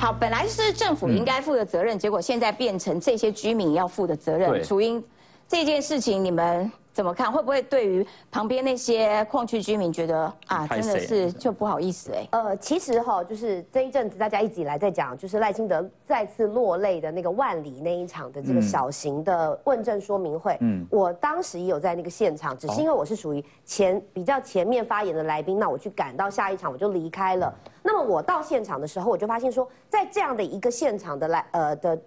好，本来是政府应该负的责任，结果现在变成这些居民要负的责任。楚英，这件事情你们。怎么看？会不会对于旁边那些矿区居民觉得啊，真的是就不好意思哎？呃，其实哈，就是这一阵子大家一直以来在讲，就是赖清德再次落泪的那个万里那一场的这个小型的问政说明会。嗯，我当时也有在那个现场，只是因为我是属于前比较前面发言的来宾，那我去赶到下一场我就离开了。那么我到现场的时候，我就发现说，在这样的一个现场的来呃的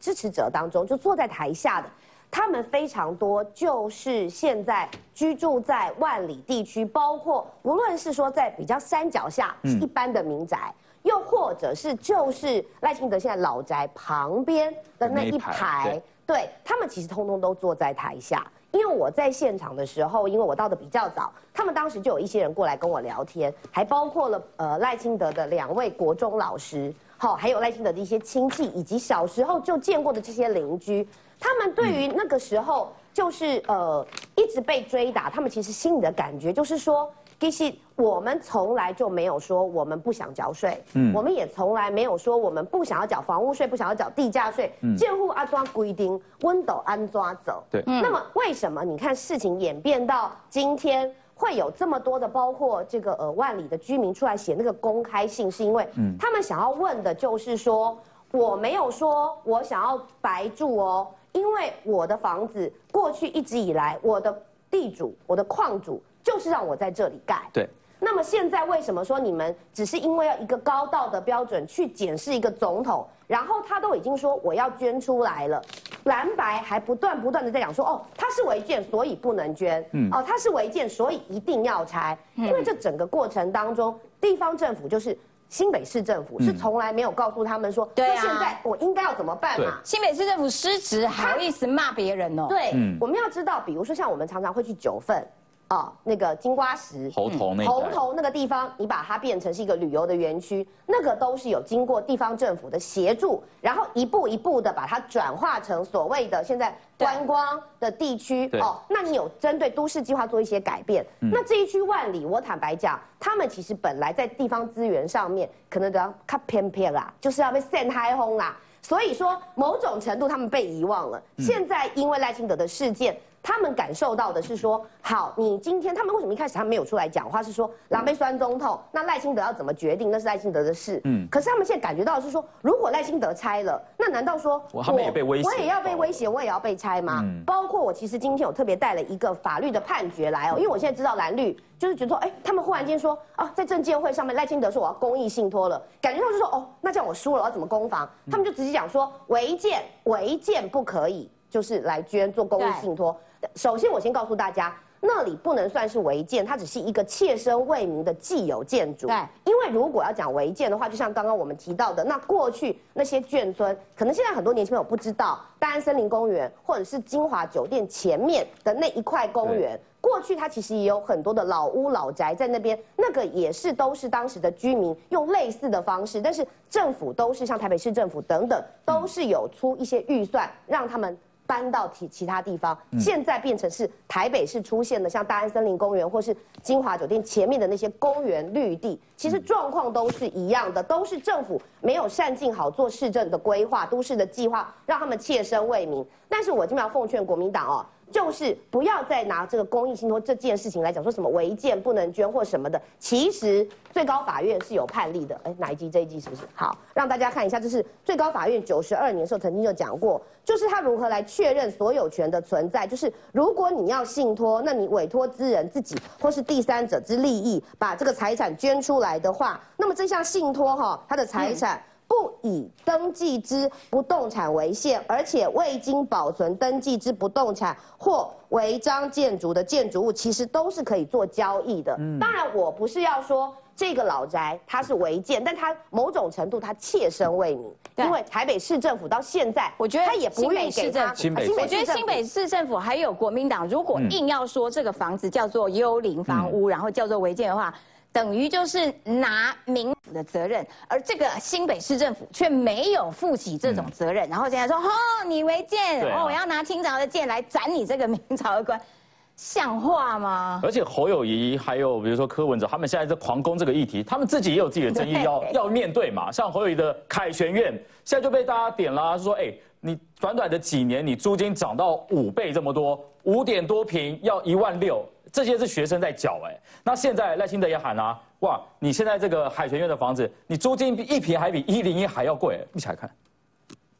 支持者当中，就坐在台下的。他们非常多，就是现在居住在万里地区，包括无论是说在比较山脚下一般的民宅，又或者是就是赖清德现在老宅旁边的那一排，对他们其实通通都坐在台下。因为我在现场的时候，因为我到的比较早，他们当时就有一些人过来跟我聊天，还包括了呃赖清德的两位国中老师，好，还有赖清德的一些亲戚，以及小时候就见过的这些邻居。他们对于那个时候就是呃一直被追打，他们其实心里的感觉就是说，其实我们从来就没有说我们不想缴税，嗯，我们也从来没有说我们不想要缴房屋税，不想要缴地价税，建户安装规定，温斗安抓走，对，那么为什么你看事情演变到今天会有这么多的，包括这个呃万里的居民出来写那个公开信，是因为他们想要问的就是说，我没有说我想要白住哦。因为我的房子过去一直以来，我的地主、我的矿主就是让我在这里盖。对。那么现在为什么说你们只是因为要一个高道德标准去检视一个总统，然后他都已经说我要捐出来了，蓝白还不断不断的在讲说哦他是违建所以不能捐，嗯哦他是违建所以一定要拆，因为这整个过程当中地方政府就是。新北市政府是从来没有告诉他们说，那现在我应该要怎么办嘛？新北市政府失职，还好意思骂别人哦？对，我们要知道，比如说像我们常常会去九份。啊，那个金瓜石猴头那猴头那个地方，你把它变成是一个旅游的园区，那个都是有经过地方政府的协助，然后一步一步的把它转化成所谓的现在观光的地区。哦，那你有针对都市计划做一些改变？那这一区万里，我坦白讲，他们其实本来在地方资源上面可能都要看偏偏啦，就是要被陷害轰啦，所以说某种程度他们被遗忘了。现在因为赖清德的事件。他们感受到的是说，好，你今天他们为什么一开始他没有出来讲话？是说狼狈酸中痛，那赖清德要怎么决定？那是赖清德的事。嗯。可是他们现在感觉到是说，如果赖清德拆了，那难道说我他们也被威胁？我也要被威胁，我也要被拆吗？嗯。包括我其实今天我特别带了一个法律的判决来哦，因为我现在知道蓝绿就是觉得说，哎，他们忽然间说啊，在证监会上面赖清德说我要公益信托了，感觉到就说哦，那这样我输了，我要怎么攻防？他们就直接讲说违建，违建不可以，就是来捐做公益信托。首先，我先告诉大家，那里不能算是违建，它只是一个切身为民的既有建筑。对，因为如果要讲违建的话，就像刚刚我们提到的，那过去那些眷村，可能现在很多年轻朋友不知道，大安森林公园或者是金华酒店前面的那一块公园，过去它其实也有很多的老屋老宅在那边，那个也是都是当时的居民用类似的方式，但是政府都是像台北市政府等等，都是有出一些预算让他们。搬到其其他地方，现在变成是台北市出现的，像大安森林公园或是金华酒店前面的那些公园绿地，其实状况都是一样的，都是政府没有善尽好做市政的规划、都市的计划，让他们切身为民。但是我今天要奉劝国民党哦。就是不要再拿这个公益信托这件事情来讲，说什么违建不能捐或什么的。其实最高法院是有判例的。哎，哪一集这一集是不是？好，让大家看一下，这是最高法院九十二年的时候曾经就讲过，就是他如何来确认所有权的存在。就是如果你要信托，那你委托之人自己或是第三者之利益，把这个财产捐出来的话，那么这项信托哈，他的财产。不以登记之不动产为限，而且未经保存登记之不动产或违章建筑的建筑物，其实都是可以做交易的。当然，我不是要说这个老宅它是违建，但它某种程度它切身为民，因为台北市政府到现在，我觉得他也不愿意给他。我觉得新北市政府还有国民党，如果硬要说这个房子叫做幽灵房屋，然后叫做违建的话。等于就是拿民府的责任，而这个新北市政府却没有负起这种责任，然后现在说哦，你违建，哦，我要拿清朝的剑来斩你这个明朝的官，像话吗？而且侯友谊还有比如说柯文哲，他们现在在狂攻这个议题，他们自己也有自己的争议要 要面对嘛。像侯友谊的凯旋院，现在就被大家点了，说哎，你短短的几年，你租金涨到五倍这么多，五点多平要一万六，这些是学生在缴哎。那现在赖清德也喊啊，哇，你现在这个海泉院的房子，你租金一平还比一零一还要贵，一起来看。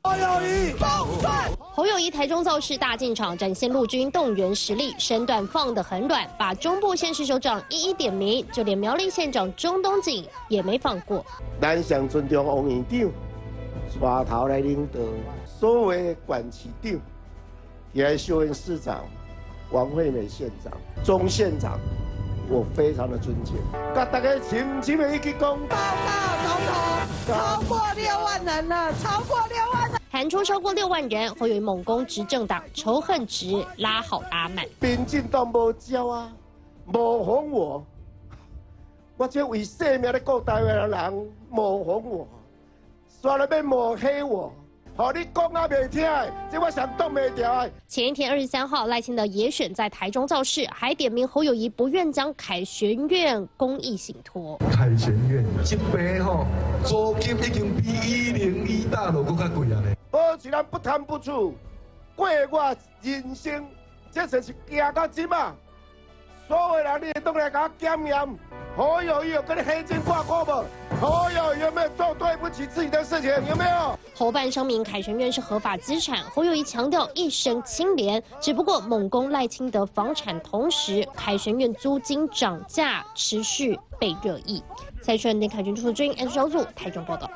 侯友谊，侯友谊台中造势大进场，展现陆军动员实力，身段放得很软，把中部县市首长一一点名，就连苗栗县长钟东锦也没放过。咱想尊重王院长，刷头来领导，所谓管市长，也秀恩市长、王惠美县长、钟县长，我非常的尊敬。跟大家亲亲的一起讲，报告总统，超过六万人了，超过六万人。喊出超过六万人，侯友谊猛攻执政党，仇恨值拉好拉满。民进党无招啊，模仿我，我这为生命的国台湾的人模仿我，刷了要抹黑我。好，你讲啊未听，这我想动未掉。前一天二十三号，赖清德也选在台中造势，还点名侯友谊不愿将凯旋院公益信托。凯旋院一平吼，租金已经比一零一大楼更加贵啊嘞。保持咱不贪不处，过我人生，这才是行到今嘛。所有人你都来给我检验，侯友谊有跟你黑金挂钩不？自己的事情？有没有？侯办声明，凯旋院是合法资产。侯友谊强调一生清廉，只不过猛攻赖清德房产，同时凯旋院租金涨价持续被热议。蔡顺电凯军驻军 S 小组台中报道。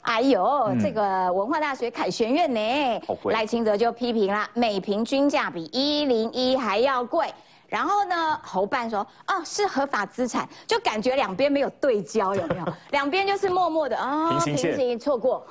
哎呦，这个文化大学凯旋院呢，赖清德就批评了，每平均价比一零一还要贵。然后呢，侯办说，哦，是合法资产，就感觉两边没有对焦，有没有？两边就是默默的啊，平行错过。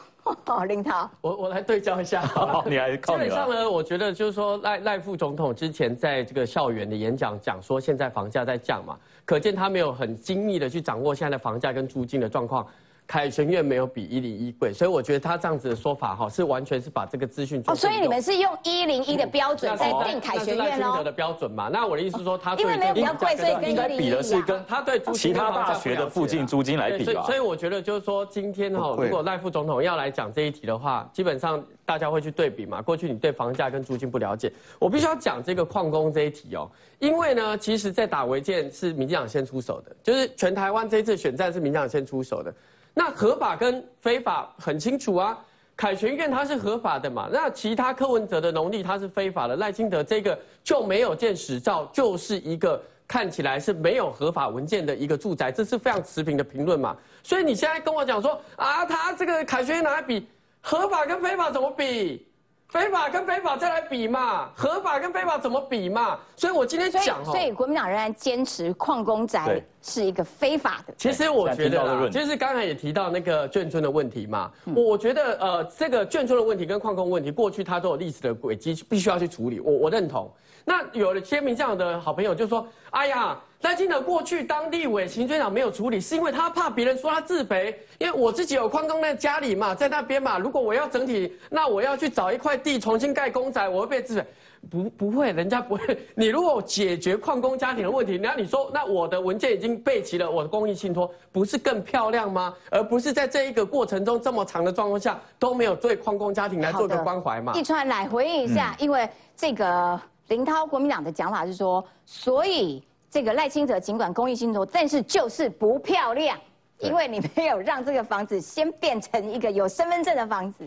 哦，林涛，我我来对焦一下。你来靠基本上呢，我觉得就是说，赖赖副总统之前在这个校园的演讲讲说，现在房价在降嘛，可见他没有很精密的去掌握现在的房价跟租金的状况。凯旋院没有比一零一贵，所以我觉得他这样子的说法哈，是完全是把这个资讯哦，所以你们是用一零一的标准在定凯旋院哦。的标准嘛，那我的意思是说，他因为没有比较贵，所以应该比的是跟他对其他大学的附近租金来比吧。所以我觉得就是说，今天哈，如果赖副总统要来讲这一题的话，基本上大家会去对比嘛。过去你对房价跟租金不了解，我必须要讲这个矿工这一题哦，因为呢，其实在打违建是民进党先出手的，就是全台湾这一次选战是民进党先出手的。那合法跟非法很清楚啊，凯旋院它是合法的嘛，那其他柯文哲的农地它是非法的，赖清德这个就没有建实照，就是一个看起来是没有合法文件的一个住宅，这是非常持平的评论嘛。所以你现在跟我讲说啊，他这个凯旋院拿来比合法跟非法怎么比？非法跟非法再来比嘛，合法跟非法怎么比嘛？所以我今天讲所以国民党仍然坚持矿工宅是一个非法的。其实我觉得，就是刚才也提到那个眷村的问题嘛，我觉得呃，这个眷村的问题跟矿工问题，过去它都有历史的轨迹，必须要去处理。我我认同。那有了签名这样的好朋友就说：“哎呀，赖清德过去当地委、行政长没有处理，是因为他怕别人说他自肥。因为我自己有矿工在家里嘛，在那边嘛。如果我要整体，那我要去找一块地重新盖公仔，我会被自肥。不不会，人家不会。你如果解决矿工家庭的问题，那你说那我的文件已经备齐了，我的公益信托不是更漂亮吗？而不是在这一个过程中这么长的状况下都没有对矿工家庭来做个关怀嘛？一川来回应一下，因为这个。”林涛国民党的讲法是说，所以这个赖清德尽管公益信托，但是就是不漂亮，因为你没有让这个房子先变成一个有身份证的房子。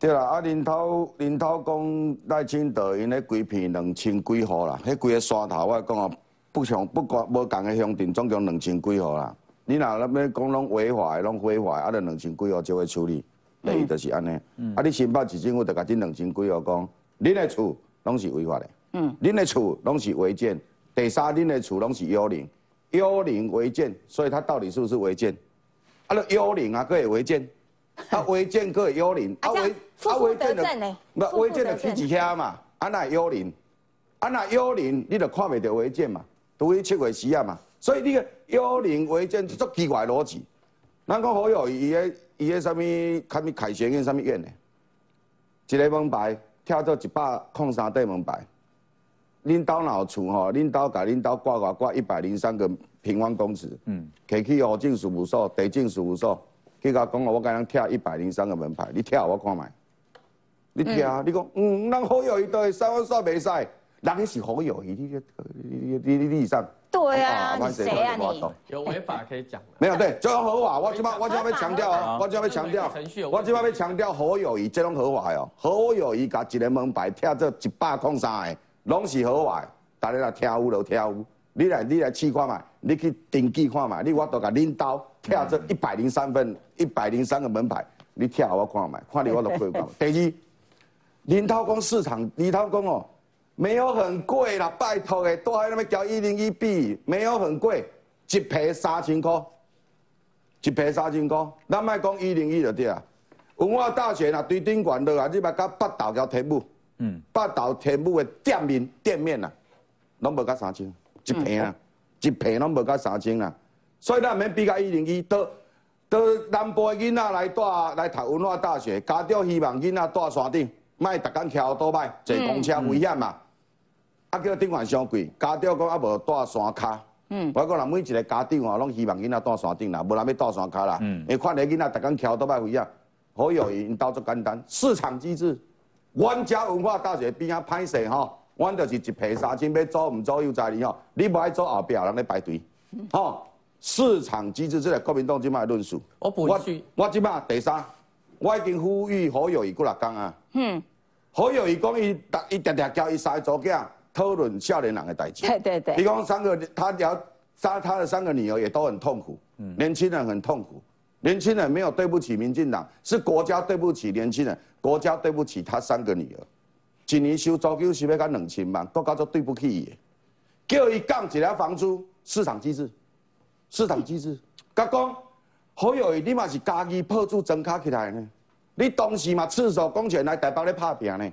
对啦，啊林涛林涛讲赖清德因咧规片两千几户啦，迄几个山头我讲啊，不相不管无共的乡镇总共两千几户啦。你若那边讲拢违法的，拢非法，啊，就两千几户就会处理，第一就是安尼。啊，你新北市政府就甲这两千几户讲，恁的厝拢是违法的。嗯，恁的厝拢是违建，第三，恁的厝拢是幽灵，幽灵违建，所以它到底是不是违建？啊，那幽灵啊，可以违建，啊，违建可以幽灵，啊违啊违建的，不违建的去几下嘛？啊那幽灵，啊那幽灵，你都看袂到违建嘛？除非七月时啊嘛，所以你个幽灵违建足奇怪逻辑。咱讲好友伊个伊个啥物，啥物凯旋院啥物院呢？一个门牌跳到一百空三对门牌。恁兜若有厝吼，恁兜甲恁兜挂挂挂一百零三个平方公尺，嗯，摕去户政事务所、地政事务所，去甲讲我甲人拆一百零三个门牌，你拆我看卖。你贴，你讲，嗯，咱好友谊都会使，我煞袂使，人迄是好友谊，你你你你你上。对啊，你谁啊你？有违法可以讲。没有对，这种合法，我今摆我今摆要强调哦，我今摆要强调，我今摆要强调好友谊，这种合法哦，好友谊甲一个门牌拆做一百空三个，拢是合法。大家来听有就听有，你来你来试看嘛，你去登记看嘛，你我都甲领导贴做一百零三分，一百零三个门牌，你跳我看嘛，看你我都可以讲。第二，林涛公市场，林涛公哦。没有很贵啦，拜托诶，都还那么交一零一 B，没有很贵，一皮三千块，一皮三千块，咱卖讲一零一就对啊。文化大学啊，对顶管的啊，你把甲八道交天幕，嗯，八道天幕的店面店面啊，拢无甲三千，一平啊，一平拢无甲三千啊。所以咱免比较一零一，到到南部的囡仔来带来读文化大学，家长希望囡仔带山顶，莫逐工徛多歹，坐公车危险嘛。啊，叫顶管伤贵，家长讲啊无带山卡。嗯，我讲人每一个家长哦，拢希望囡仔带山顶啦，无人要带山卡啦。嗯，因看你囡仔逐工桥都歹回啊，好有因兜足简单，市场机制。阮遮文化大学边啊歹势吼，阮就是一批三千要租毋租又在哩吼，你无爱租后壁人咧排队。吼，市场机制，这个国民党即卖论述。我补一句，我即摆第三，我已经呼吁好友伊过来讲啊。嗯，好友伊讲伊，伊常常交伊三个组囝。讨论少年人的代志。对对对。伊讲三个，他聊杀他的三个女儿也都很痛苦。嗯。年轻人很痛苦，年轻人没有对不起民进党，是国家对不起年轻人，国家对不起他三个女儿。一年收租金是要甲两千万，都叫做对不起伊。叫伊降一下房租，市场机制，市场机制。甲讲，好友你嘛是家己破处增卡起来呢？你当时嘛赤手空拳来台北咧拍拼呢？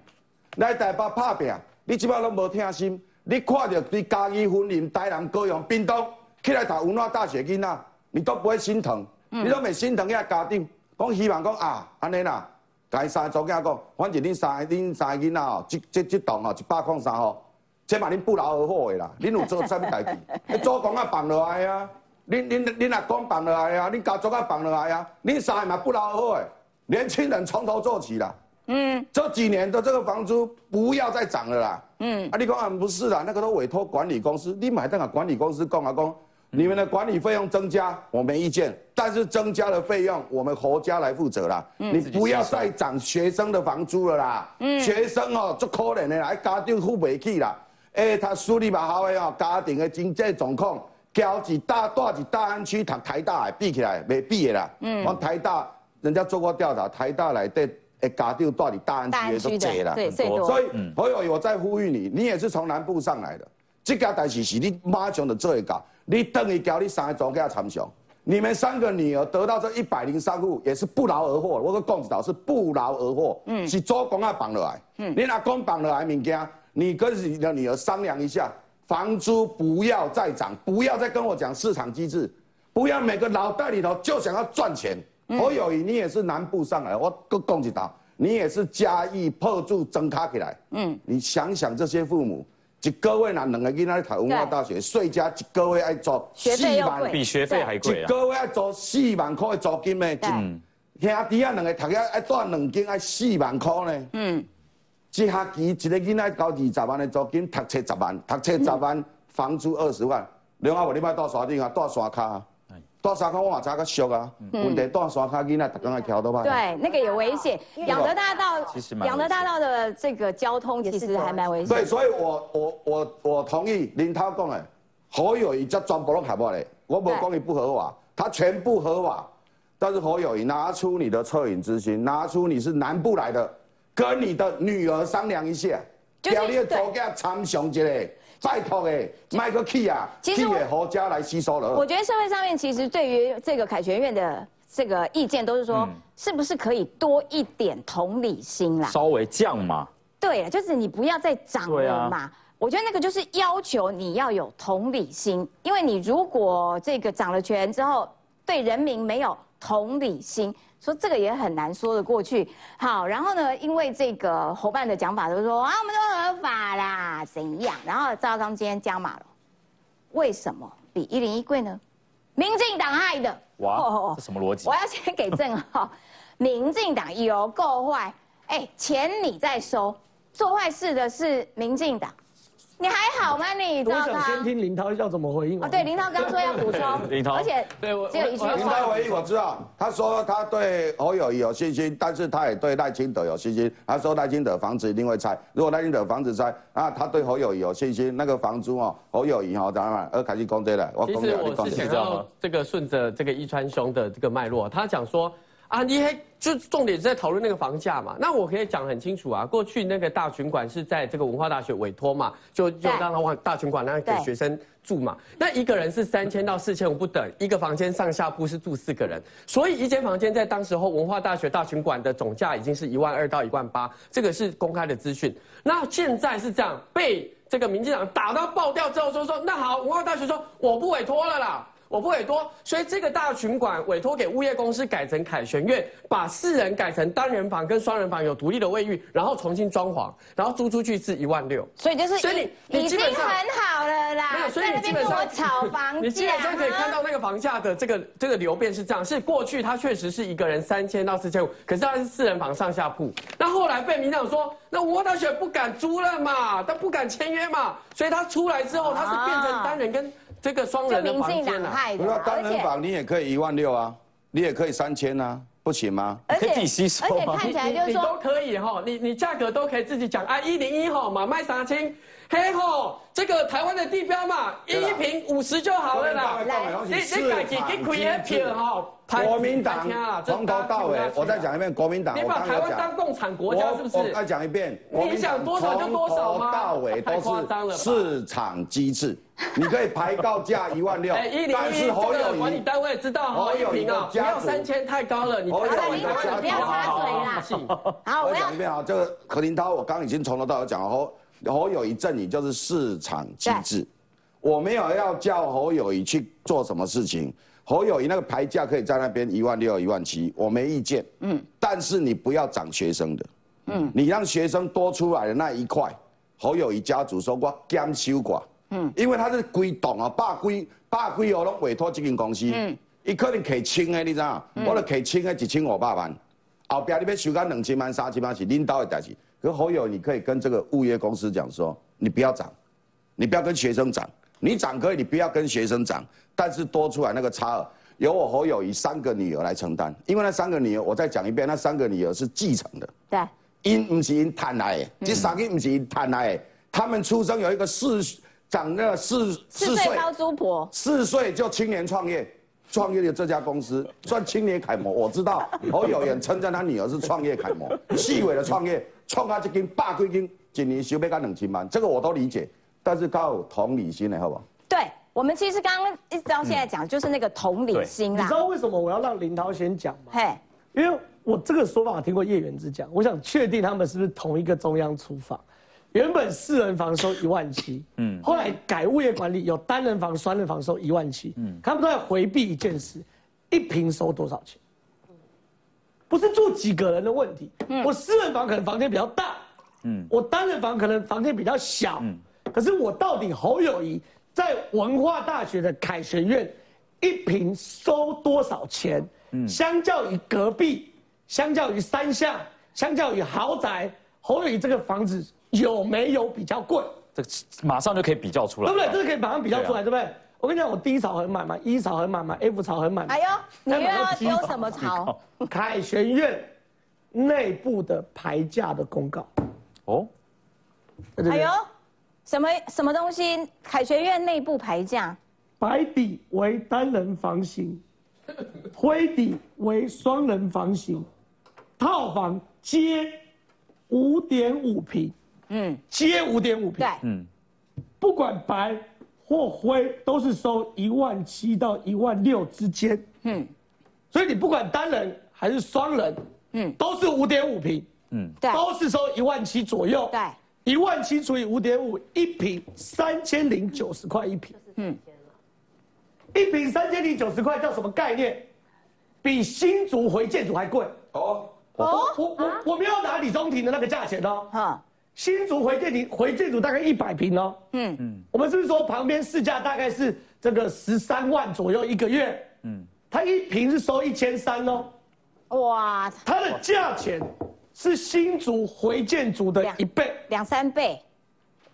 来台北拍拼。你即摆拢无听心，你看到对家己婚姻、台南、高雄、屏东起来读文化大学囡仔，你都不会心疼，你都未心疼遐家长，讲希望讲啊，安尼啦，甲伊三个祖囝讲，反正恁三个恁三个囡仔哦，即即即栋哦，一百块三号，这嘛恁不劳而获的啦，恁有做啥物代志？你祖公啊放落来啊，恁恁恁阿公放落来啊，恁家族啊放落来啊，恁三个嘛不劳而获的，年轻人从头做起啦。嗯，这几年的这个房租不要再涨了啦。嗯，啊，你讲啊不是啦，那个都委托管理公司，你买那个管理公司供啊供，你们的管理费用增加，我没意见，但是增加的费用我们国家来负责啦。嗯你不要再涨学生的房租了啦。嗯，学生哦，足可怜的啦，家长付不起啦。哎，他梳理嘛好的哦，家庭的经济状况，交一大大一大安区读台大比起来没比的啦。嗯，我台大人家做过调查，台大来对。诶，家长到底大安区都济啦，对，所以朋友，我在呼吁你，你也是从南部上来的，这个代志是你马上的做一搞，你等于叫你三个总给他参详，你们三个女儿得到这一百零三户，也是不劳而获。我说共子岛是不劳而获，嗯，是做公啊绑落来，嗯，你拿公绑落来物件，你跟你的女儿商量一下，房租不要再涨，不要再跟我讲市场机制，不要每个脑袋里头就想要赚钱。侯友谊，你也是南部上来，我各讲一道，你也是嘉义破住增卡起来。嗯，你想想这些父母，一个月拿两个囡仔去读文化大学，税加一个月要做四万，比学费还贵一个月要做四万块的租金呢。嗯，兄弟啊，两个读遐要带两间要四万块呢。嗯，一学期一个囡仔交二十万的租金，读册十万，读册十万，房租二十万。另外，我你买到山顶啊，带山卡。大山卡我嘛查个俗啊，问题大山卡囡仔，逐工爱跳倒吧？对，那个有危险。养德大道，养德大道的这个交通其实还蛮危险。对，所以我我我我同意林涛讲的，何友谊这全部都合法的，我无讲伊不合法，他全部合法。但是何友谊拿出你的恻隐之心，拿出你是南部来的，跟你的女儿商量一下，叫你的祖家参详一下。拜托哎，麦克 key 啊，其实何家来吸收了。我觉得社会上面其实对于这个凯旋院的这个意见，都是说是不是可以多一点同理心啦？稍微降嘛。对，就是你不要再涨了嘛。我觉得那个就是要求你要有同理心，因为你如果这个涨了权之后，对人民没有同理心。说这个也很难说得过去。好，然后呢，因为这个侯办的讲法就是说啊，我们都合法啦，怎样？然后赵刚今天加码了，为什么比一零一贵呢？民进党害的。哇，这什么逻辑？我要先给正浩，民进党有够坏，哎，钱你在收，做坏事的是民进党。你还好吗？你我想先听林涛要怎么回应啊？对，林涛刚说要补充，林涛，而且对我只有一句话。林涛回应我知道，他说他对侯友谊有信心，但是他也对赖清德有信心。他说赖清德房子一定会拆，如果赖清德房子拆，啊，他对侯友谊有信心，那个房租哦，侯友谊哈，当然二凯基公对了。其实我是想要这个顺着这个一川兄的这个脉络，他讲说。啊，你还就重点是在讨论那个房价嘛？那我可以讲很清楚啊。过去那个大群馆是在这个文化大学委托嘛，就就让他往大群馆那给学生住嘛。那一个人是三千到四千五不等，一个房间上下铺是住四个人，所以一间房间在当时候文化大学大群馆的总价已经是一万二到一万八，这个是公开的资讯。那现在是这样，被这个民进党打到爆掉之后说说，那好，文化大学说我不委托了啦。我不委托，所以这个大群馆委托给物业公司改成凯旋苑，把四人改成单人房跟双人房有独立的卫浴，然后重新装潢，然后租出去是一万六。所以就是，所以你你基本上很好了啦。没有，所以你基本上炒房 价，你基本上可以看到那个房价的这个这个流变是这样，是过去它确实是一个人三千到四千五，可是它是四人房上下铺，那后来被民长说，那吴大学不敢租了嘛，他不敢签约嘛，所以他出来之后，他是变成单人跟。这个双人的房间啊，不要单人房，你也可以一万六啊，你也可以三千啊，不行吗？而且自己吸收而且看起来就是说都可以哈，你你价格都可以自己讲啊，一零一哈嘛卖三千，嘿吼，这个台湾的地标嘛，一平五十就好了啦，你你自己给开一票哈。国民党从头到尾，我再讲一遍，国民党。你把台湾当共产国家是不是？我再讲一遍，你想多少就多少吗？从头到尾 都是市场机制，你可以排高价 一万六，但是侯友谊管理单位知道侯友谊啊，不要三千太高了，你不要不要插嘴啦。好，我讲一遍啊，这个何林涛，我刚已经从头到尾讲了，侯侯友谊阵营就是市场机制，我没有要叫侯友谊去做什么事情。侯友谊那个牌价可以在那边一万六、一万七，我没意见。嗯，但是你不要涨学生的。嗯，你让学生多出来的那一块，侯友谊家族说我减收寡。嗯，因为他是归董啊，百归百归哦，拢委托这间公司。嗯，伊可能给清的，你知道？我勒可以清的一千五百万，后边你要收干两千万、三千万是领导的代志。可侯友，你可以跟这个物业公司讲说，你不要涨，你不要跟学生涨。你涨可以，你不要跟学生涨，但是多出来那个差额，由我侯友以三个女儿来承担，因为那三个女儿，我再讲一遍，那三个女儿是继承的，对，因不是因贪来的，这三个不是因贪来的，他们出生有一个四长那四四岁。包租婆，四岁就青年创业，创业的这家公司算青年楷模，我知道侯友谊称赞他女儿是创业楷模，细微的创业，创啊一间百几间，一年收不到两千万，这个我都理解。但是靠同理心的好不好？对我们其实刚刚一直到现在讲，就是那个同理心啦。你知道为什么我要让林涛先讲吗？嘿，因为我这个说法我听过叶元之讲，我想确定他们是不是同一个中央厨房。原本四人房收一万七，嗯，后来改物业管理，有单人房、双人房收一万七，嗯，他们都在回避一件事：一平收多少钱？不是住几个人的问题。我私人房可能房间比较大，嗯，我单人房可能房间比较小，嗯。可是我到底侯友谊在文化大学的凯旋院一平收多少钱？嗯，相较于隔壁，相较于三巷，相较于豪宅，侯友谊这个房子有没有比较贵？这马上就可以比较出来，对不对？这个可以马上比较出来，对不对？我跟你讲，我 D 槽很满嘛，E 槽很满嘛，F 槽很满。哎呦，你又要丢什么槽？凯旋院内部的牌价的公告。哦，哎呦。什么什么东西？凯旋院内部牌价，白底为单人房型，灰底为双人房型，套房皆五点五平，嗯，皆五点五平，对，嗯，不管白或灰，都是收一万七到一万六之间，嗯，所以你不管单人还是双人，嗯，都是五点五平，嗯，对，都是收一万七左右，对。一万七除以五点五，一平三千零九十块一平。嗯，一平三千零九十块叫什么概念？比新竹回建筑还贵。哦哦，我我我没有拿李宗廷的那个价钱哦。哈，新竹回建你回建组大概一百平哦。嗯嗯，我们是不是说旁边市价大概是这个十三万左右一个月？嗯，它一平是收一千三哦。哇，它的价钱是新竹回建组的一倍、两三倍，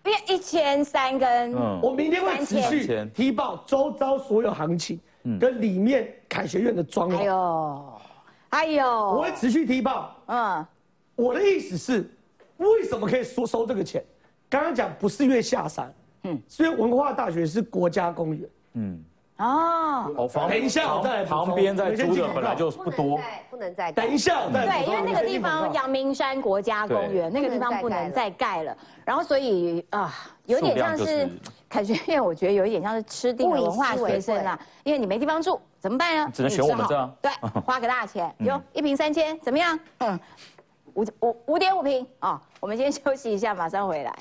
因为一千三跟我明天会持续提报周遭所有行情，跟里面凯学院的装潢。哎呦，哎呦，我会持续提报。嗯，我的意思是。为什么可以收收这个钱？刚刚讲不是因为下山，嗯，是因为文化大学是国家公园，嗯，哦，等一下我再旁边在租的本来就不多，不能再等一下再对，因为那个地方阳明山国家公园那个地方不能再盖了，然后所以啊，有点像是凯旋院，我觉得有一点像是吃定了文化学生啊，因为你没地方住怎么办呢？只能选我们这，对，花个大钱，有一瓶三千，怎么样？嗯。五五五点五平啊！我们先 休息一下，马上回来。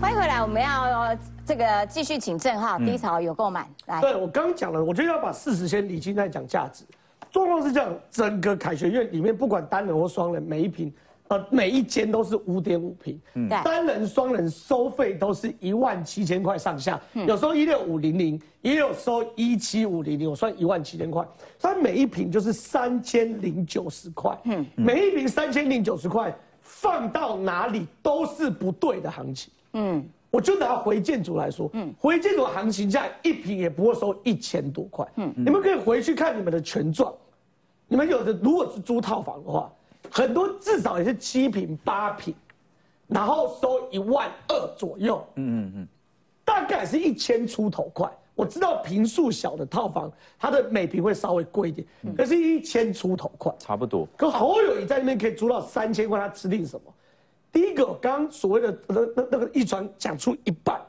欢迎回来，我们要这个继续请郑浩低潮有购买来。对我刚讲了，我觉得要把事实先理清再讲价值。状况是这样，整个凯旋院里面，不管单人或双人，每一平。呃，每一间都是五点五平，单人、双人收费都是一万七千块上下，有时候一六五零零，也有收一七五零零，我算一万七千块，它每一平就是三千零九十块，嗯，每一平三千零九十块，放到哪里都是不对的行情，嗯，我就拿回建筑来说，嗯，回建筑行情价一平也不会收一千多块，嗯，你们可以回去看你们的权状，你们有的如果是租套房的话。很多至少也是七平八平，然后收一万二左右，嗯嗯嗯，大概是一千出头块。我知道平数小的套房，它的每平会稍微贵一点，可是一千出头块，差不多。可侯友谊在那边可以租到三千块，他吃定什么？第一个，刚刚所谓的那那那个一传讲出一半，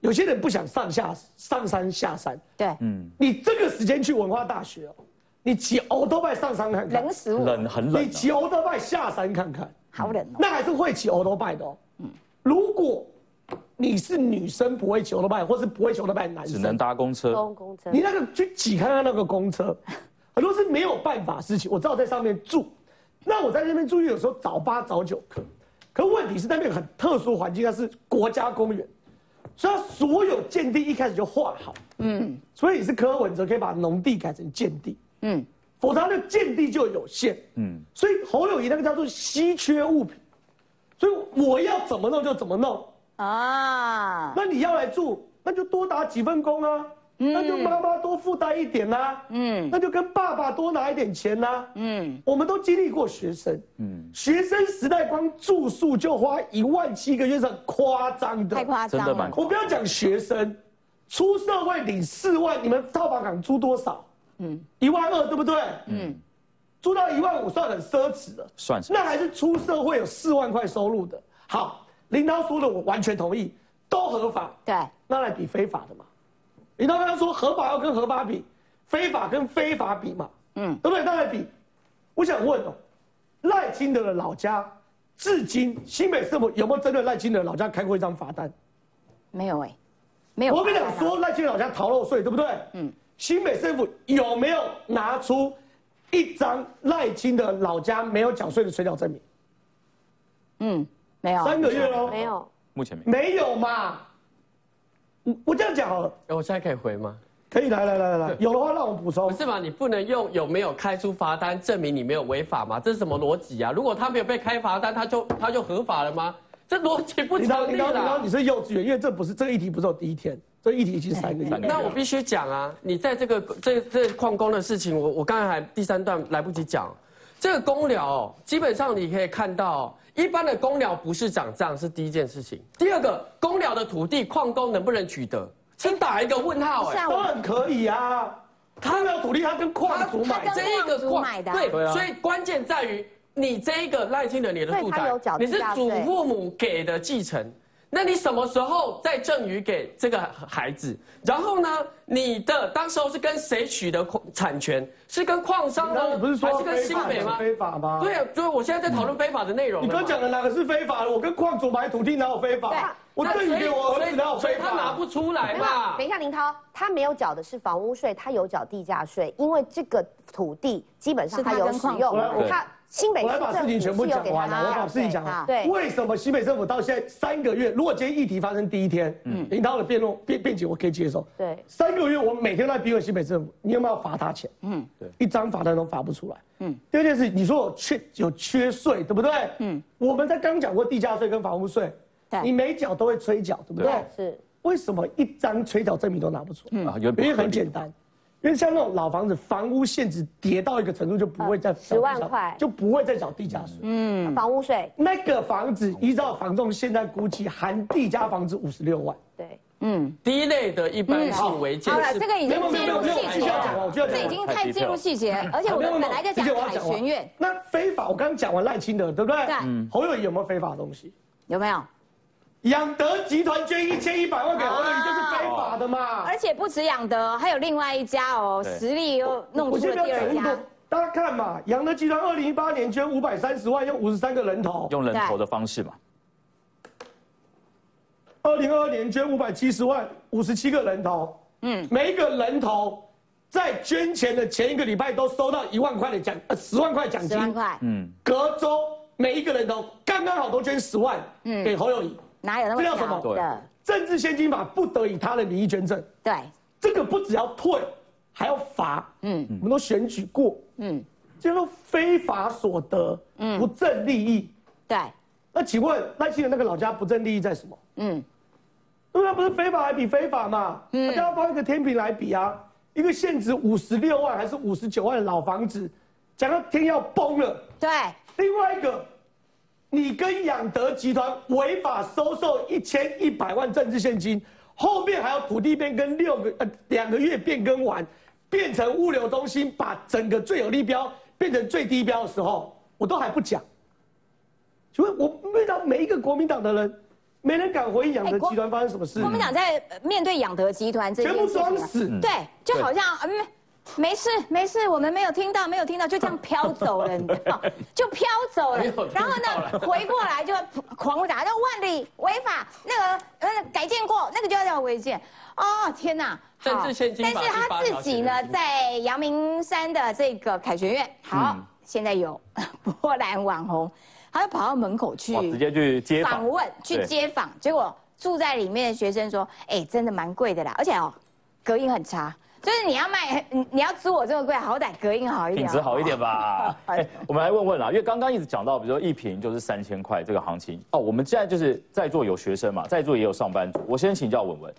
有些人不想上下上山下山，对，嗯，你这个时间去文化大学哦。你骑欧多拜上山看看，冷死我！冷很冷。你骑欧多拜下山看看，好冷哦。那还是会骑欧多拜的哦。嗯，如果你是女生不会骑欧德拜，或是不会骑欧德拜男生，只能搭公车。公车。你那个去挤看看那个公车，很多是没有办法事情。我知道在上面住，那我在那边住，有时候早八早九课。可问题是那边很特殊环境，它是国家公园，所以所有建地一开始就画好。嗯，所以是柯文哲可以把农地改成建地。嗯，否则它的建地就有限。嗯，所以侯友谊那个叫做稀缺物品，所以我要怎么弄就怎么弄啊。那你要来住，那就多打几份工啊。嗯那就妈妈多负担一点呐。嗯，那就跟爸爸多拿一点钱呐。嗯，我们都经历过学生。嗯，学生时代光住宿就花一万七个月，是很夸张的。太夸张了。我不要讲学生，出社会领四万，你们套房敢租多少？嗯，一万二对不对？嗯，租到一万五算很奢侈的，算是。那还是出社会有四万块收入的。好，林涛说的我完全同意，都合法。对，那来比非法的嘛？林涛刚刚说合法要跟合法比，非法跟非法比嘛？嗯，对不对？那来比，我想问哦，赖清德的老家，至今新北市府有没有针对赖清德老家开过一张罚单？没有哎，没有。我跟你讲说，赖清德老家逃漏税，对不对？嗯。新北政府有没有拿出一张赖清的老家没有缴税的水缴证明？嗯，没有。三个月喽？没有。目前没有。没有嘛？我这样讲好了。我现在可以回吗？可以，来来来来来，有的话让我补充。不是嘛？你不能用有没有开出罚单证明你没有违法吗？这是什么逻辑啊？如果他没有被开罚单，他就他就合法了吗？这逻辑不成立的。你刚刚你是幼稚园，因为这不是这个议题，不是我第一天。这议题已经三个月。那我必须讲啊，你在这个这这矿工的事情，我我刚才还第三段来不及讲。这个公寮基本上你可以看到，一般的公寮不是长这样，是第一件事情。第二个，公寮的土地矿工能不能取得，先打一个问号。哎，当然可以啊，他没有土地，他跟矿主买这一个矿，对，所以关键在于你这一个赖清德你的住宅，你是祖父母给的继承。那你什么时候再赠予给这个孩子？然后呢？你的当时候是跟谁取得矿产权？是跟矿商吗？不是说还是跟新北吗？非法吗？对啊，所以我现在在讨论非法的内容。你刚讲的哪个是非法的？我跟矿主买土地哪有非法？我赠予给我儿子哪有非法？他拿不出来嘛？等一下，林涛，他没有缴的是房屋税，他有缴地价税，因为这个土地基本上他有使用，他。新北我来把事情全部讲完了，我把事情讲完。对，为什么新北政府到现在三个月？如果今天议题发生第一天，嗯，领导的辩论辩辩解我可以接受。对，三个月我每天都在逼问新北政府，你有没有罚他钱？嗯，对，一张罚单都罚不出来。嗯，第二件事，你说我缺有缺税，对不对？嗯，我们在刚讲过地价税跟房屋税，你每缴都会催缴，对不对？是，为什么一张催缴证明都拿不出？嗯，原因很简单。因为像那种老房子，房屋限值跌到一个程度，就不会再十万块，就不会再缴地价税。嗯，房屋税那个房子依照房仲现在估计，含地价房子五十六万。对，嗯，第一类的一般性违建。好了，这个已经进入细节了，这已经太进入细节，而且我们本来在讲海旋院。那非法，我刚刚讲完赖清德，对不对？对。侯友有没有非法东西？有没有？养德集团捐一千一百万给侯友谊，这是非法的嘛？而且不止养德，还有另外一家哦，实力又弄出了第二家。大家看嘛，养德集团二零一八年捐五百三十万，用五十三个人头，用人头的方式嘛。二零二二年捐五百七十万，五十七个人头，嗯，每一个人头在捐钱的前一个礼拜都收到一万块的奖，呃，十万块奖金，十万块，嗯，隔周每一个人头刚刚好都捐十万，嗯，给侯友宜。哪有那么叫什么？政治献金法不得以他的名义捐赠。对，这个不只要退，还要罚。嗯，我们都选举过。嗯，叫做非法所得，嗯，不正利益。对，那请问赖清德那个老家不正利益在什么？嗯，对啊，不是非法还比非法嘛？嗯，大家要放一个天平来比啊，一个现值五十六万还是五十九万的老房子，讲到天要崩了。对，另外一个。你跟养德集团违法收受一千一百万政治现金，后面还有土地变更六个呃两个月变更完，变成物流中心，把整个最有利标变成最低标的时候，我都还不讲。请问我遇到每一个国民党的人，没人敢回应养德集团发生什么事。国民党在面对养德集团这全部装死，对，就好像嗯。没事没事，我们没有听到，没有听到，就这样飘走了，你知道 就飘走了。然后呢，回过来就狂打，叫万里违法，那个呃改建过，那个就要叫违建。哦天哪！政治现金但是他自己呢，在阳明山的这个凯旋苑，好，现在有 波兰网红，他就跑到门口去，直接去接访问，去接访，结果住在里面的学生说，哎，真的蛮贵的啦，而且哦，隔音很差。就是你要卖，你你要租我这么贵，好歹隔音好一点，品质好一点吧。哎，我们来问问啦，因为刚刚一直讲到，比如说一瓶就是三千块这个行情哦。我们现在就是在座有学生嘛，在座也有上班族。我先请教文文，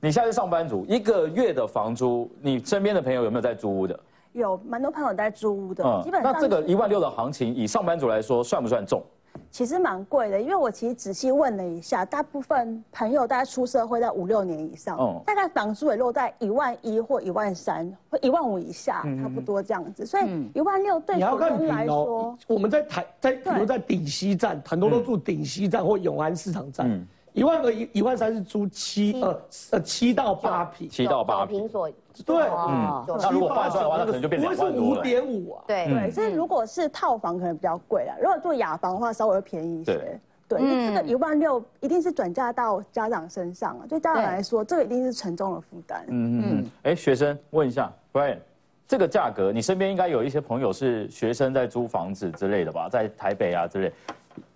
你现在是上班族，一个月的房租，你身边的朋友有没有在租屋的？有蛮多朋友在租屋的，基本上。那这个一万六的行情，以上班族来说，算不算重？其实蛮贵的，因为我其实仔细问了一下，大部分朋友大概出社会在五六年以上，大概房租也落在一万一或一万三或一万五以下，差不多这样子。所以一万六对普通来说，我们在台在比如在顶溪站，很多都住顶溪站或永安市场站。一万个一一万三是租七呃呃七到八平，七到八平所对，嗯，那如果换算的话，那可能就变两万多五点五啊，对。对，所以如果是套房可能比较贵啊，如果做雅房的话稍微便宜一些。对，这个一万六一定是转嫁到家长身上啊，对家长来说，这个一定是沉重的负担。嗯嗯，哎，学生问一下，Brian，这个价格，你身边应该有一些朋友是学生在租房子之类的吧，在台北啊之类。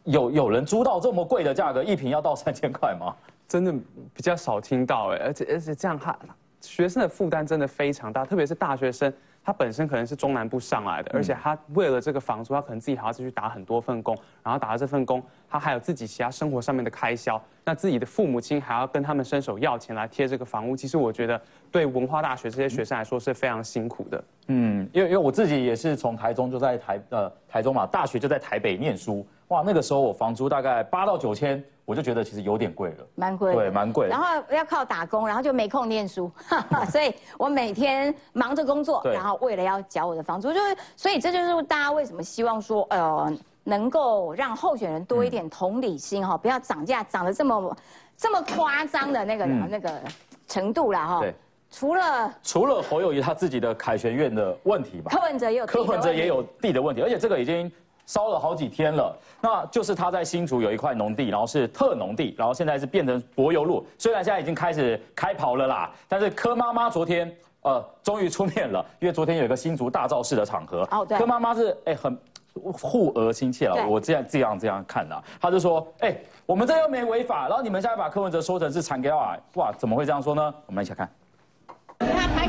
有有人租到这么贵的价格，一瓶要到三千块吗？真的比较少听到哎，而且而且这样哈，学生的负担真的非常大，特别是大学生，他本身可能是中南部上来的，而且他为了这个房租，他可能自己还要再去打很多份工，然后打了这份工，他还有自己其他生活上面的开销，那自己的父母亲还要跟他们伸手要钱来贴这个房屋，其实我觉得对文化大学这些学生来说是非常辛苦的。嗯，因为因为我自己也是从台中就在台呃台中嘛，大学就在台北念书。哇，那个时候我房租大概八到九千，我就觉得其实有点贵了，蛮贵，对，蛮贵。然后要靠打工，然后就没空念书，所以我每天忙着工作，然后为了要缴我的房租，就是，所以这就是大家为什么希望说，呃，能够让候选人多一点同理心哈，不要涨价涨得这么这么夸张的那个那个程度了哈。对，除了除了侯友谊他自己的凯旋院的问题吧，柯文哲也有柯文哲也有地的问题，而且这个已经。烧了好几天了，那就是他在新竹有一块农地，然后是特农地，然后现在是变成柏油路，虽然现在已经开始开跑了啦，但是柯妈妈昨天呃终于出面了，因为昨天有一个新竹大造势的场合，哦对，柯妈妈是哎很护额心切了。我这样这样这样看的，他就说，哎，我们这又没违法，然后你们现在把柯文哲说成是残给啊，哇，怎么会这样说呢？我们一起看。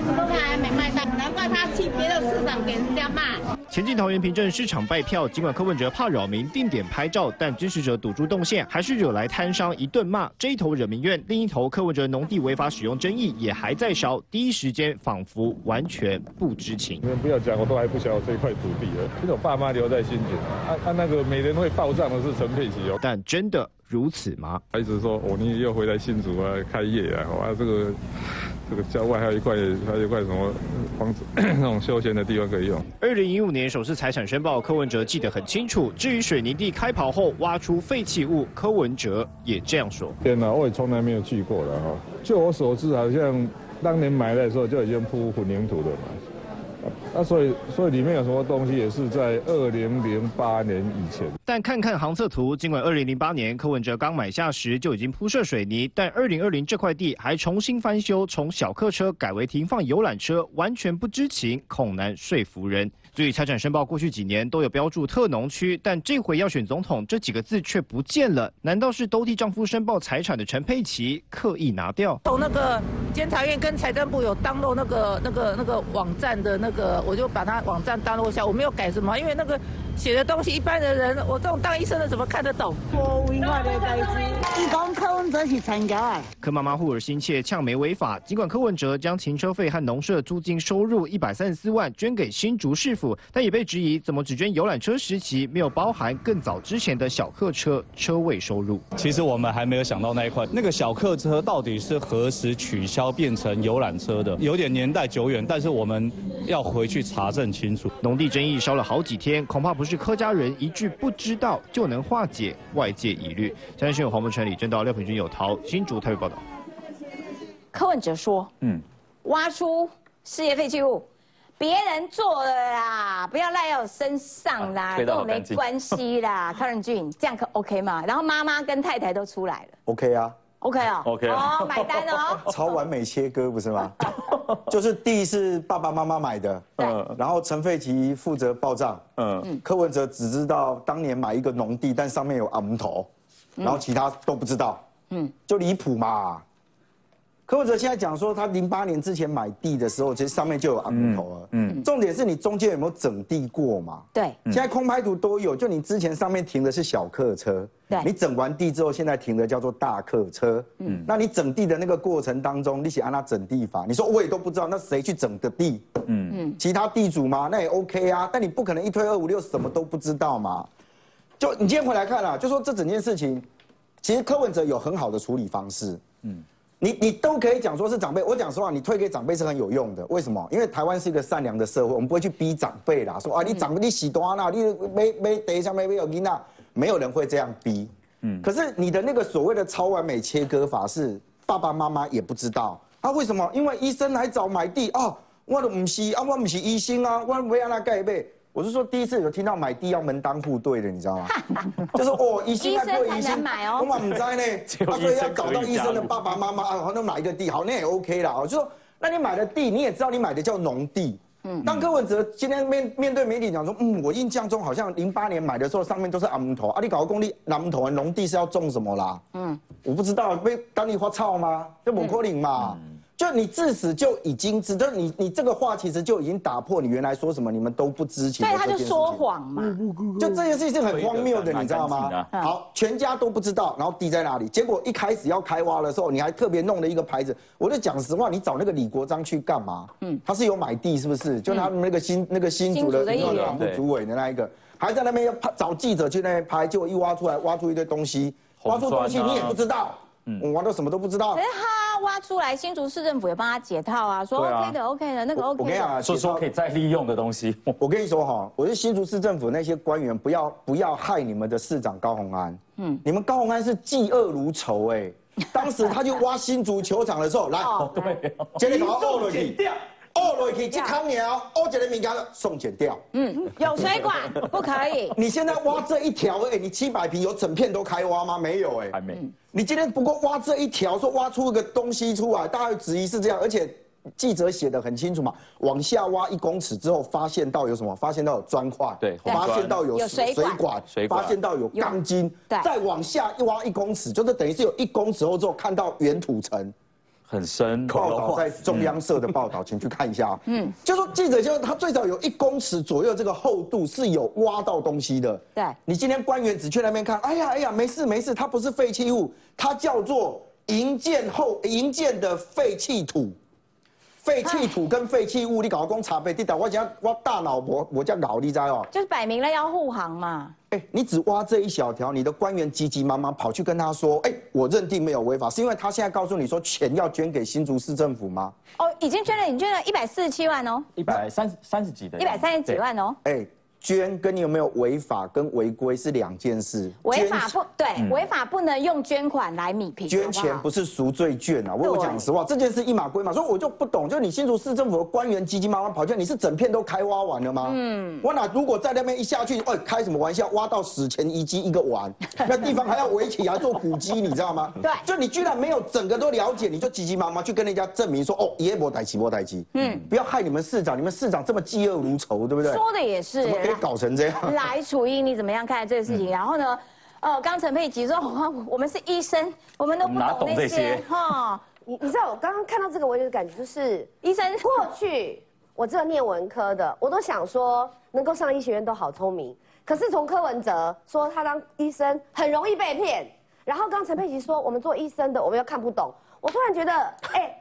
都还没卖到，难怪他去别的市场给人家卖。前进桃园凭证市场拜票，尽管柯文哲怕扰民定点拍照，但支持者堵住动线，还是惹来摊商一顿骂。这一头惹民怨，另一头柯文哲农地违法使用争议也还在烧，第一时间仿佛完全不知情。你们不要讲，我都还不晓得这块土地了。这种爸妈留在心田，啊啊，那个每年会报账的是陈佩琪哦。但真的如此吗？他一直说：“哦，你又回来新竹啊，开业啊，哇，这个。”这个郊外还有一块，还有一块什么房子，那种休闲的地方可以用。二零一五年首次财产申报，柯文哲记得很清楚。至于水泥地开刨后挖出废弃物，柯文哲也这样说：天哪，我也从来没有去过了哈。就我所知，好像当年埋的时候就已经铺混凝土的嘛。那所以，所以里面有什么东西也是在二零零八年以前。但看看航测图，尽管二零零八年柯文哲刚买下时就已经铺设水泥，但二零二零这块地还重新翻修，从小客车改为停放游览车，完全不知情，恐难说服人。所以财产申报过去几年都有标注特农区，但这回要选总统，这几个字却不见了。难道是都替丈夫申报财产的陈佩琪刻意拿掉？从那个监察院跟财政部有登录那个那个那个网站的那个，我就把它网站登录下，我没有改什么，因为那个。写的东西，一般的人，我这种当医生的怎么看得懂？我违法的代志，柯文哲是参加啊？柯妈妈护尔心切，呛没违法。尽管柯文哲将停车费和农舍租金收入一百三十四万捐给新竹市府，但也被质疑怎么只捐游览车时期，没有包含更早之前的小客车车位收入。其实我们还没有想到那一块，那个小客车到底是何时取消变成游览车的？有点年代久远，但是我们要回去查证清楚。农地争议烧了好几天，恐怕不是。是客家人一句不知道就能化解外界疑虑。嘉义新闻黄木城李正道廖品君有桃新竹特别报道。柯文哲说：“嗯，挖出事业废弃物，别人做的啦，不要赖在我身上啦，跟我没关系啦。”康仁俊这样可 OK 吗？然后妈妈跟太太都出来了。OK 啊。OK 啊，OK 哦，买单哦，超完美切割不是吗？就是地是爸爸妈妈买的，嗯，然后陈费奇负责报账，嗯，柯文哲只知道当年买一个农地，但上面有阿姆头，然后其他都不知道，嗯，就离谱嘛。柯文哲现在讲说，他零八年之前买地的时候，其实上面就有安头了。嗯，重点是你中间有没有整地过嘛？对，现在空拍图都有，就你之前上面停的是小客车，对，你整完地之后，现在停的叫做大客车。嗯，那你整地的那个过程当中，你写按他整地法，你说我也都不知道，那谁去整的地？嗯嗯，其他地主吗？那也 OK 啊，但你不可能一推二五六什么都不知道嘛。就你今天回来看了，就说这整件事情，其实柯文哲有很好的处理方式。嗯。你你都可以讲说是长辈，我讲实话，你推给长辈是很有用的。为什么？因为台湾是一个善良的社会，我们不会去逼长辈啦。说啊，你长辈你喜多啊，你没没等一下没没有你那，没有人会这样逼。嗯。可是你的那个所谓的超完美切割法是爸爸妈妈也不知道啊？为什么？因为医生来找买地哦，我都唔是啊，我唔是医生啊，我没让他盖背。我是说，第一次有听到买地要门当户对的，你知道吗？就是哦，医生才医生买哦，我嘛唔知呢。他 所以要找到医生的爸爸妈妈啊，好像买一个地，好那也 OK 啦。我，就说，那你买的地，你也知道你买的叫农地。嗯。当柯文哲今天面面对媒体讲说，嗯，我印象中好像零八年买的时候上面都是阿木头，啊，你搞个工地阿木头，农地是要种什么啦？嗯，我不知道，被当地花草吗？就蒙可林嘛。就你自始就已经知道，你你这个话其实就已经打破你原来说什么你们都不知情。对，他就说谎嘛。就这件事情是很荒谬的，你知道吗？好，全家都不知道，然后地在哪里？结果一开始要开挖的时候，你还特别弄了一个牌子。我就讲实话，你找那个李国章去干嘛？嗯，他是有买地是不是？就他们那个新那个新组的那个党部主委的那一个，还在那边要拍找记者去那边拍，结果一挖出来，挖出一堆东西，挖出东西你也不知道。我挖到什么都不知道。挖出来，新竹市政府也帮他解套啊，说 OK 的，OK 的，那个 OK。我跟你讲啊，说说可以再利用的东西。我跟你说哈，我是新竹市政府那些官员，不要不要害你们的市长高鸿安。嗯，你们高鸿安是嫉恶如仇哎，当时他去挖新竹球场的时候，来，对，接你把它挖了去。哦，落去这康鸟，哦，这个名家送剪掉。嗯，有水管 不可以。你现在挖这一条，哎，你七百平有整片都开挖吗？没有，哎，还没。你今天不过挖这一条，说挖出一个东西出来，大家质疑是这样，而且记者写的很清楚嘛，往下挖一公尺之后，发现到有什么？发现到有砖块，对，发现到有水管，发现到有钢筋，再往下一挖一公尺，就是等于是有一公尺后之后看到原土层。很深，报道在中央社的报道，请去看一下。嗯，就说记者就他最早有一公尺左右这个厚度是有挖到东西的。对，你今天官员只去那边看，哎呀哎呀，没事没事，它不是废弃物，它叫做营建后营建的废弃土。废弃土跟废弃物，你搞公查被地带，我讲我大脑我我叫脑力在哦，就是摆明了要护航嘛。哎，你只挖这一小条，你的官员急急忙忙跑去跟他说，哎，我认定没有违法，是因为他现在告诉你说钱要捐给新竹市政府吗？哦，已经捐了，你捐了一百四十七万哦，一百三三十几的，一百三十几万哦。哎。捐跟你有没有违法跟违规是两件事。违法不对，违法不能用捐款来米平。捐钱不是赎罪券啊！我讲实话，这件事一码归码。所以我就不懂，就你新竹市政府的官员急急忙忙跑去，你是整片都开挖完了吗？嗯。我哪如果在那边一下去，哎，开什么玩笑？挖到史前遗迹一个碗，那地方还要围起来做古迹，你知道吗？对。就你居然没有整个都了解，你就急急忙忙去跟人家证明说，哦，耶波台奇波台奇。嗯。不要害你们市长，你们市长这么嫉恶如仇，对不对？说的也是。搞成这样？来，楚英，你怎么样看待这个事情？然后呢，呃，刚陈佩琪说，我们是医生，我们都不懂那些哈。你你知道，我刚刚看到这个，我有感觉就是医生过去，我只有念文科的，我都想说能够上医学院都好聪明。可是从柯文哲说他当医生很容易被骗，然后刚陈佩琪说我们做医生的我们又看不懂，我突然觉得，哎。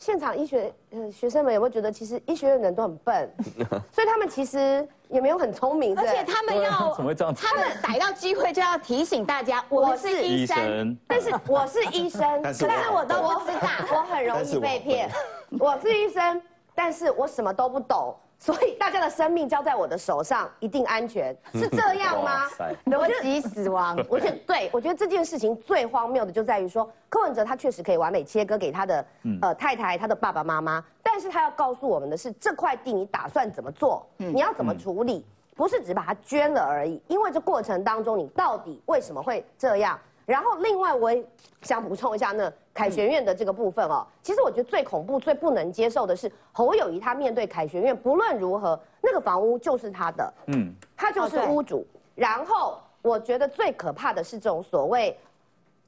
现场医学呃学生们有没有觉得，其实医学院的人都很笨，所以他们其实也没有很聪明，而且他们要 怎么会这样？他们逮到机会就要提醒大家，我是医生，但是我是医生，但是我都不知道，我很容易被骗。我是医生，但是我什么都不懂。所以大家的生命交在我的手上，一定安全，是这样吗？逻辑死亡。我觉得对，我觉得这件事情最荒谬的就在于说，柯文哲他确实可以完美切割给他的呃太太、他的爸爸妈妈，但是他要告诉我们的是，这块地你打算怎么做？你要怎么处理？不是只把它捐了而已，因为这过程当中你到底为什么会这样？然后另外我也想补充一下呢。凯旋院的这个部分哦，其实我觉得最恐怖、最不能接受的是侯友谊他面对凯旋院，不论如何，那个房屋就是他的，嗯，他就是屋主。然后我觉得最可怕的是这种所谓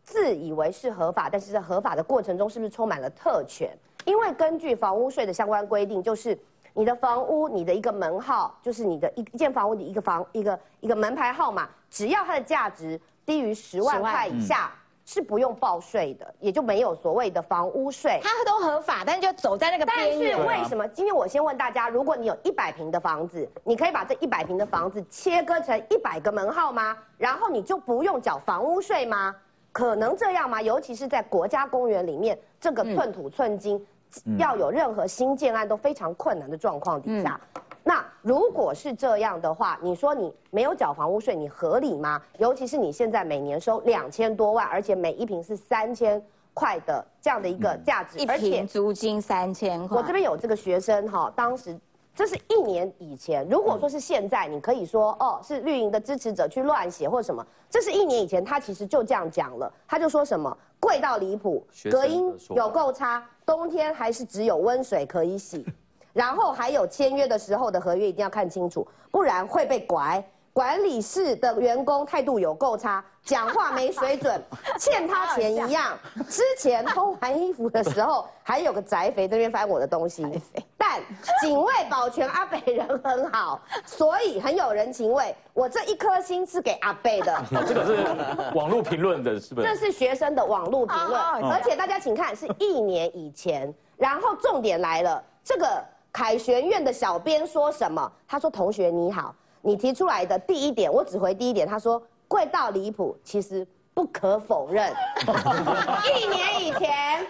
自以为是合法，但是在合法的过程中是不是充满了特权？因为根据房屋税的相关规定，就是你的房屋、你的一个门号，就是你的一一间房屋的一个房一个一个门牌号码，只要它的价值低于十万块以下。是不用报税的，也就没有所谓的房屋税，它都合法，但是就走在那个边缘。但是为什么？今天我先问大家，如果你有一百平的房子，你可以把这一百平的房子切割成一百个门号吗？然后你就不用缴房屋税吗？可能这样吗？尤其是在国家公园里面，这个寸土寸金，要有任何新建案都非常困难的状况底下。那如果是这样的话，你说你没有缴房屋税，你合理吗？尤其是你现在每年收两千多万，而且每一平是三千块的这样的一个价值，一平租金三千块。我这边有这个学生哈，当时这是一年以前。如果说是现在，你可以说哦，是绿营的支持者去乱写或什么。这是一年以前，他其实就这样讲了，他就说什么贵到离谱，隔音有够差，冬天还是只有温水可以洗。然后还有签约的时候的合约一定要看清楚，不然会被拐。管理室的员工态度有够差，讲话没水准，欠他钱一样。之前偷还衣服的时候，还有个宅肥这边翻我的东西。但警卫保全阿北人很好，所以很有人情味。我这一颗心是给阿贝的。这个是网络评论的，是不是？这是学生的网络评论，而且大家请看，是一年以前。然后重点来了，这个。凯旋院的小编说什么？他说：“同学你好，你提出来的第一点，我只回第一点。他说贵到离谱，其实不可否认。一年以前，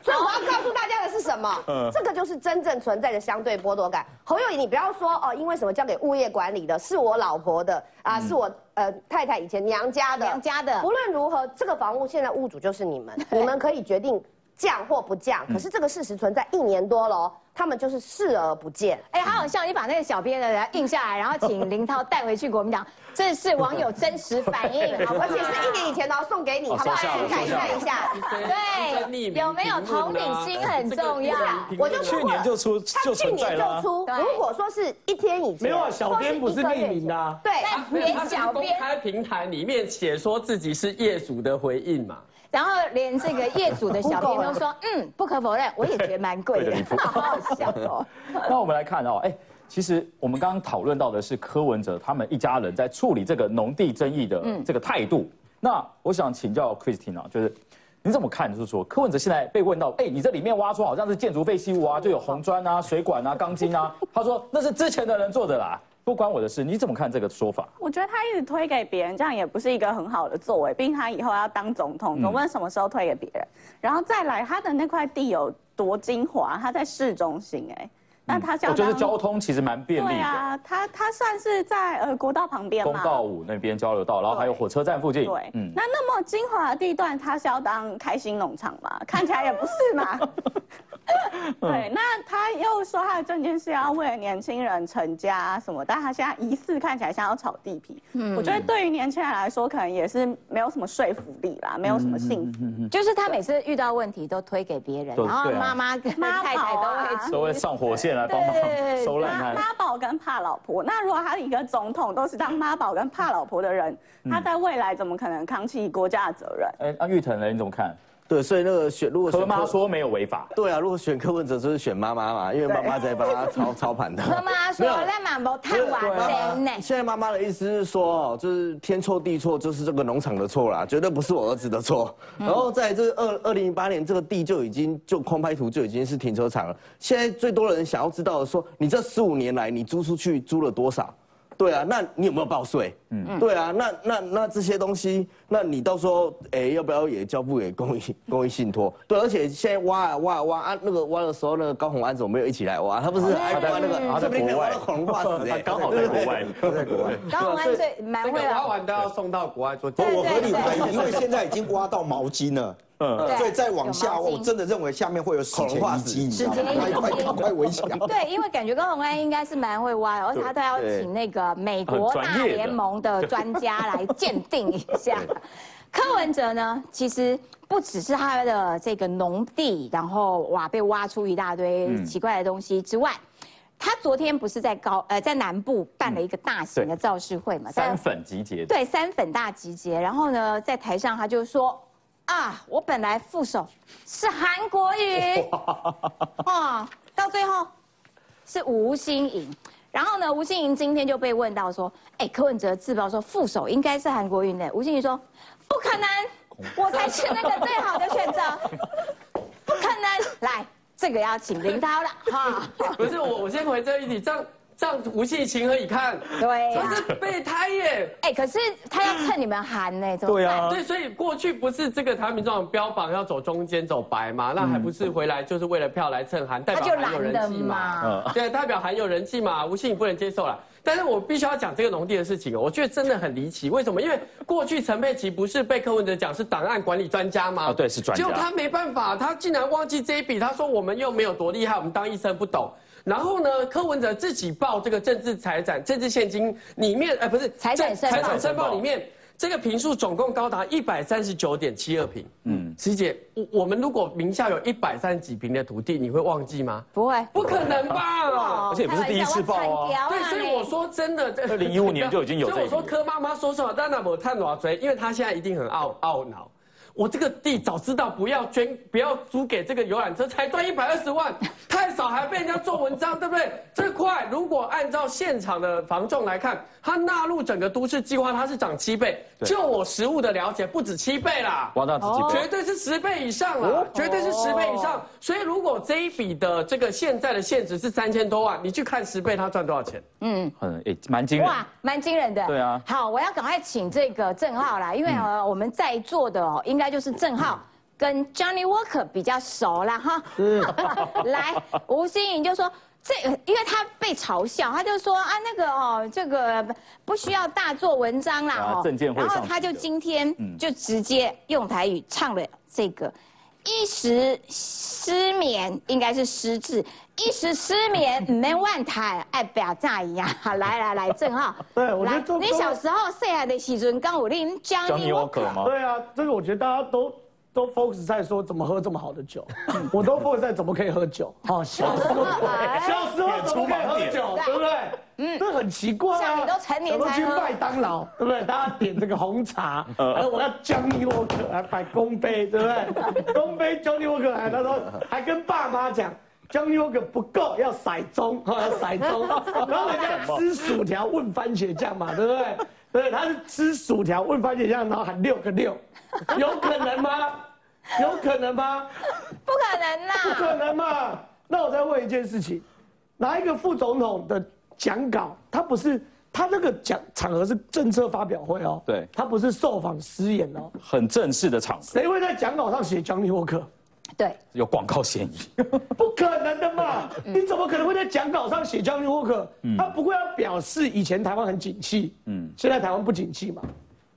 所以我要告诉大家的是什么？这个就是真正存在的相对剥夺感。侯友谊，你不要说哦，因为什么交给物业管理的，是我老婆的啊，是我呃太太以前娘家的，娘家的。无论如何，这个房屋现在屋主就是你们，你们可以决定。”降或不降，可是这个事实存在一年多了。他们就是视而不见，哎，好像你把那个小编的印下来，然后请林涛带回去国民党，这是网友真实反应，而且是一年以前的，送给你，好不好？改善一下，对，有没有同理心很重要。我就去年就出，就去年就出。如果说是一天以前，没有小编不是匿名的，对，连小编公开平台里面写说自己是业主的回应嘛。然后连这个业主的小编都说，嗯，不可否认，我也觉得蛮贵的，好好笑哦。那我们来看哦，哎，其实我们刚刚讨论到的是柯文哲他们一家人在处理这个农地争议的这个态度。那我想请教 Christina，就是你怎么看？就是说柯文哲现在被问到，哎，你这里面挖出好像是建筑废弃物啊，就有红砖啊、水管啊、钢筋啊，他说那是之前的人做的啦。不关我的事，你怎么看这个说法？我觉得他一直推给别人，这样也不是一个很好的作为。毕竟他以后要当总统，总问什么时候推给别人，然后再来他的那块地有多精华，他在市中心，哎。那他我觉得交通其实蛮便利的。对啊，他他算是在呃国道旁边嘛。公道五那边交流道，然后还有火车站附近。对，嗯。那那么精华的地段，他是要当开心农场嘛？看起来也不是嘛。对，那他又说他的证件是要为了年轻人成家什么，但他现在疑似看起来像要炒地皮。嗯。我觉得对于年轻人来说，可能也是没有什么说服力啦，没有什么幸福。就是他每次遇到问题都推给别人，然后妈妈跟太太都会都会上火线。帮忙收烂妈宝跟怕老婆，那如果他一个总统都是当妈宝跟怕老婆的人，他在未来怎么可能扛起国家的责任？哎，那玉腾呢？你怎么看？对，所以那个选如果柯妈说没有违法，对啊，如果选柯文哲就是选妈妈嘛，因为妈妈在帮他操操盘的。柯妈说那马不太晚呢。现在妈妈的意思是说，就是天错地错，就是这个农场的错啦，绝对不是我儿子的错。然后在这二二零零八年，这个地就已经就空拍图就已经是停车场了。现在最多人想要知道的说，你这十五年来你租出去租了多少？对啊，那你有没有报税？嗯，对啊，那那那这些东西，那你到时候哎，要不要也交付给公益 公益信托？对，而且现在挖啊挖啊挖啊，那个挖的时候，那个高洪安怎么没有一起来挖？他不是还挖那个，他在国外，恐龙化石哎，刚好在国外，在国外。高洪安最蛮会挖完都要送到国外做。我合理怀疑，因为现在已经挖到毛巾了。嗯，所以再往下，我真的认为下面会有恐龙化石，你知道吗？快快快围起来！对，因为感觉高洪安应该是蛮会挖，而且他都要请那个美国大联盟的专家来鉴定一下。柯文哲呢，其实不只是他的这个农地，然后哇被挖出一大堆奇怪的东西之外，他昨天不是在高呃在南部办了一个大型的造势会嘛？三粉集结。对，三粉大集结，然后呢，在台上他就说。啊，我本来副手是韩国瑜，哦，到最后是吴新颖，然后呢，吴欣颖今天就被问到说，哎，柯文哲自曝说副手应该是韩国瑜的，吴欣颖说不可能，我才是那个最好的选择，不可能，来，这个要请林涛了，哈，不是我，我先回这一题，这样。让吴信情何以堪？对，他是备胎耶。哎，可是他要蹭你们韩呢，怎么对啊，对，所以过去不是这个台民众标榜要走中间走白嘛？那还不是回来就是为了票来蹭韩，代表韩有人气嘛？对，代表韩有人气嘛？吴信不能接受了。但是我必须要讲这个农地的事情哦，我觉得真的很离奇。为什么？因为过去陈佩琪不是被柯文哲讲是档案管理专家吗？啊，对，是专家。结果他没办法，他竟然忘记这一笔。他说我们又没有多厉害，我们当医生不懂。然后呢？柯文哲自己报这个政治财产、政治现金里面，哎，不是财产财产申报里面，这个平数总共高达一百三十九点七二平。嗯，师姐，我我们如果名下有一百三十几平的土地，你会忘记吗？不会，不可能吧？而且也不是第一次报啊。对，所以我说真的，二零一五年就已经有。所以我说柯妈妈说什么？当然我探哪追，因为她现在一定很懊懊恼。我这个地早知道不要捐，不要租给这个游览车，才赚一百二十万，太少还被人家做文章，对不对？这块如果按照现场的房仲来看，它纳入整个都市计划，它是涨七倍。就我实物的了解，不止七倍啦，哇，那绝对是十倍以上了，绝对是十倍以上。所以如果这一笔的这个现在的现值是三千多万，你去看十倍，他赚多少钱？嗯，很诶，蛮惊人。哇，蛮惊人的。对啊。好，我要赶快请这个郑浩来，因为呃我们在座的哦，应该。就是郑浩跟 Johnny Walker 比较熟了哈，来吴欣颖就说这，因为他被嘲笑，他就说啊那个哦这个不需要大做文章啦哦，然后他就今天就直接用台语唱了这个一时失眠应该是失智，一时失眠没万台，爱表炸一样。好，来来来，正浩，对我觉得你小时候细汉的时阵，刚我拎江尼沃克吗？对啊，这个我觉得大家都。都 focus 在说怎么喝这么好的酒，我都 focus 在怎么可以喝酒。好，小时候，小时候怎么可以喝酒，对不对？嗯，这很奇怪啊。像你都成年才去麦当劳，对不对？大家点这个红茶，呃，我要 Johnny Walker 来摆公杯，对不对？公杯 Johnny Walker 来，他说还跟爸妈讲 Johnny Walker 不够，要骰盅，要骰盅。然后人家吃薯条问番茄酱嘛，对不对？对，他是吃薯条问番茄酱，然后喊六个六，有可能吗？有可能吗？不可能啦！不可能嘛？那我再问一件事情，哪一个副总统的讲稿，他不是他那个讲场合是政策发表会哦，对，他不是受访失言哦，很正式的场合。谁会在讲稿上写 Johnny Walker？对，有广告嫌疑。不可能的嘛？你怎么可能会在讲稿上写 Johnny Walker？他不过要表示以前台湾很景气，嗯，现在台湾不景气嘛？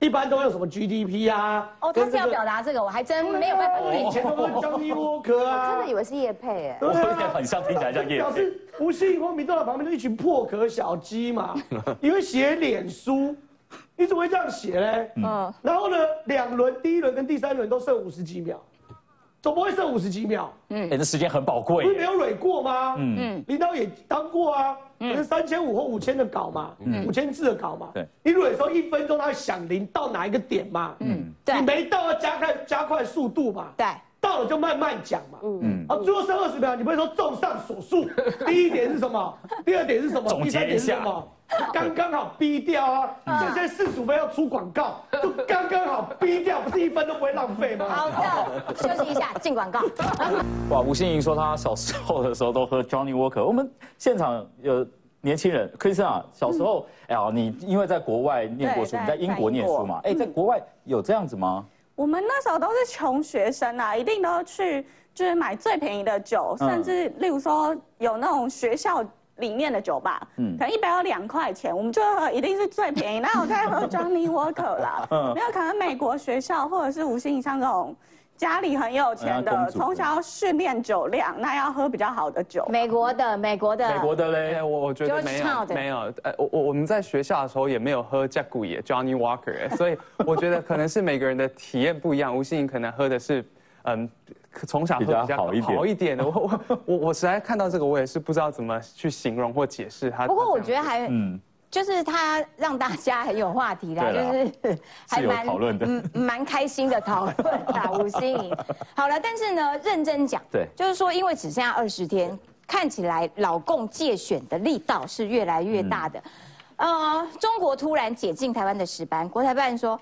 一般都用什么 GDP 啊？哦，他是要表达这个，我还真没有办法。以前都是 Johnny Walker 啊，真的以为是叶佩哎，对啊，很像听起来像叶佩。表示吴信光明坐在旁边就一群破壳小鸡嘛，因为写脸书，你怎么会这样写嘞？嗯，然后呢，两轮第一轮跟第三轮都剩五十几秒。总不会剩五十几秒？嗯，哎，这时间很宝贵。不是没有蕊过吗？嗯嗯，领导也当过啊，可是三千五或五千的稿嘛，五千字的稿嘛。对，你蕊的时候一分钟，它会响铃到哪一个点嘛？嗯，对，你没到要加快加快速度嘛？对。到了就慢慢讲嘛，嗯，啊，最后剩二十秒，你不会说综上所述，第一点是什么？第二点是什么？第三点是什么？刚刚好逼掉啊！现在四十五分要出广告，就刚刚好逼掉，不是一分都不会浪费吗？好的，休息一下，进广告。哇，吴欣颖说她小时候的时候都喝 Johnny Walker。我们现场有年轻人，可以森啊，小时候，哎呀，你因为在国外念过书，你在英国念书嘛？哎，在国外有这样子吗？我们那时候都是穷学生啊，一定都去就是买最便宜的酒，甚至例如说有那种学校里面的酒吧，嗯，可能一杯要两块钱，我们就喝一定是最便宜。那我在喝 Johnny Walker 啦，没有可能美国学校或者是五星以上这种家里很有钱的，从小要训练酒量，那要喝比较好的酒。美国的，美国的，美国的嘞，我我觉得没有没有，呃，我我我们在学校的时候也没有喝 Jack y Johnny Walker，所以我觉得可能是每个人的体验不一样。吴欣颖可能喝的是，嗯，从小喝比较好一点好一点的。我我我我实在看到这个，我也是不知道怎么去形容或解释它。不过我觉得还嗯。就是他让大家很有话题啦，就是还蛮讨论的，蛮开心的讨论啊，吴心颖。好了，但是呢，认真讲，对，就是说，因为只剩下二十天，看起来老共借选的力道是越来越大的。呃，中国突然解禁台湾的石班，国台办说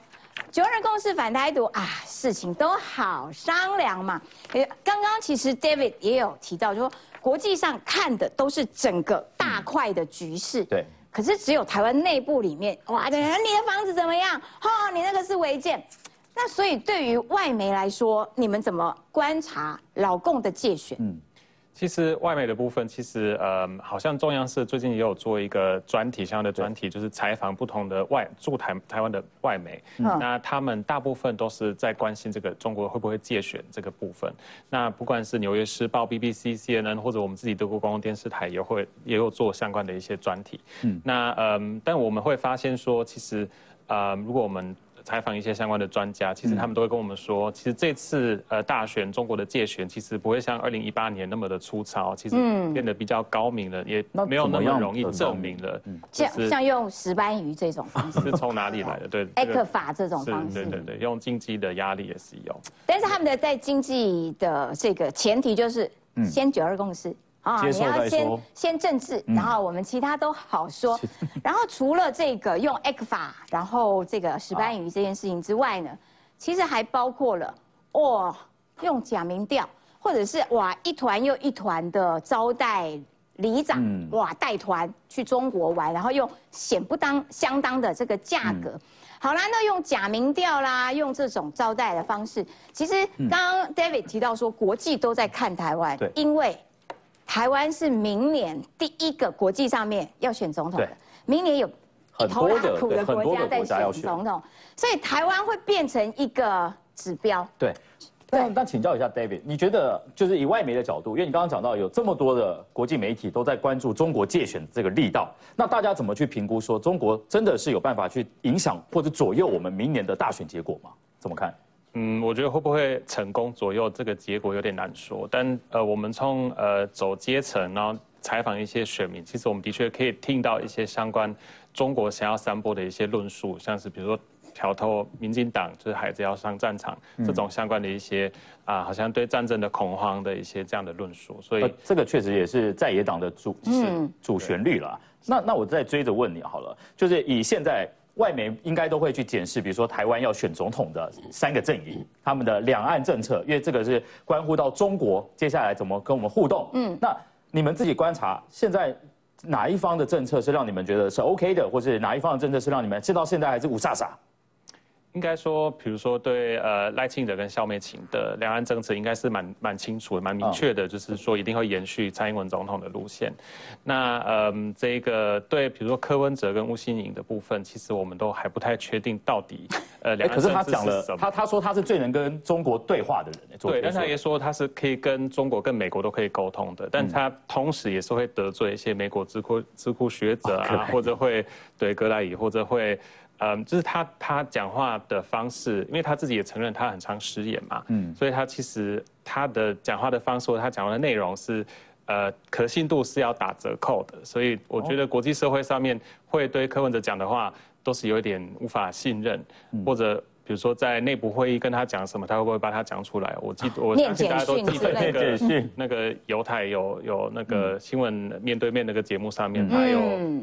九二共识反台独啊，事情都好商量嘛。刚刚其实 David 也有提到，就说国际上看的都是整个大块的局势。对。可是只有台湾内部里面，哇，你的房子怎么样？哈，你那个是违建。那所以对于外媒来说，你们怎么观察老共的界选？其实外媒的部分，其实呃，好像中央社最近也有做一个专题，相关的专题，就是采访不同的外驻台台湾的外媒。那他们大部分都是在关心这个中国会不会借选这个部分。那不管是纽约时报、BBC、CNN 或者我们自己德国公共电视台，也会也有做相关的一些专题。嗯。那嗯，但我们会发现说，其实呃，如果我们采访一些相关的专家，其实他们都会跟我们说，其实这次呃大选中国的界选其实不会像二零一八年那么的粗糙，其实变得比较高明了，也没有那么容易证明了。像像用石斑鱼这种方式，是从哪里来的？对，艾克法这种方式，对对对，用经济的压力也是有。但是他们的在经济的这个前提就是先九二共识。啊，你要先先政治，然后我们其他都好说。然后除了这个用 X 法，然后这个石斑鱼这件事情之外呢，其实还包括了哦，用假民调，或者是哇一团又一团的招待里长，哇带团去中国玩，然后用显不当相当的这个价格。好啦，那用假民调啦，用这种招待的方式，其实刚刚 David 提到说，国际都在看台湾，因为。台湾是明年第一个国际上面要选总统的，明年有一头拉苦的国家在选总统，所以台湾会变成一个指标。对，那那请教一下 David，你觉得就是以外媒的角度，因为你刚刚讲到有这么多的国际媒体都在关注中国借选这个力道，那大家怎么去评估说中国真的是有办法去影响或者左右我们明年的大选结果吗？怎么看？嗯，我觉得会不会成功左右这个结果有点难说。但呃，我们从呃走阶层，然后采访一些选民，其实我们的确可以听到一些相关中国想要散播的一些论述，像是比如说挑逗民进党，就是孩子要上战场这种相关的一些啊，好像对战争的恐慌的一些这样的论述。所以这个确实也是在野党的主主旋律了。那那我再追着问你好了，就是以现在。外媒应该都会去检视，比如说台湾要选总统的三个阵营，他们的两岸政策，因为这个是关乎到中国接下来怎么跟我们互动。嗯，那你们自己观察，现在哪一方的政策是让你们觉得是 OK 的，或是哪一方的政策是让你们直到现在还是五煞煞？应该说，比如说对呃赖清德跟萧美琴的两岸政策，应该是蛮蛮清楚、蛮明确的，就是说一定会延续蔡英文总统的路线。那嗯，这个对，比如说柯文哲跟吴欣颖的部分，其实我们都还不太确定到底呃两岸政策可是他讲了，他他说他是最能跟中国对话的人。对，但他也说他是可以跟中国、跟美国都可以沟通的，但他同时也是会得罪一些美国智库智库学者啊，或者会对格莱伊，或者会。嗯，就是他他讲话的方式，因为他自己也承认他很常失言嘛，嗯，所以他其实他的讲话的方式，他讲话的内容是，呃，可信度是要打折扣的，所以我觉得国际社会上面会对柯文哲讲的话都是有一点无法信任，或者。比如说在内部会议跟他讲什么，他会不会把他讲出来？我记我相信大家都记得那个那个犹太有有那个新闻面对面那个节目上面，他有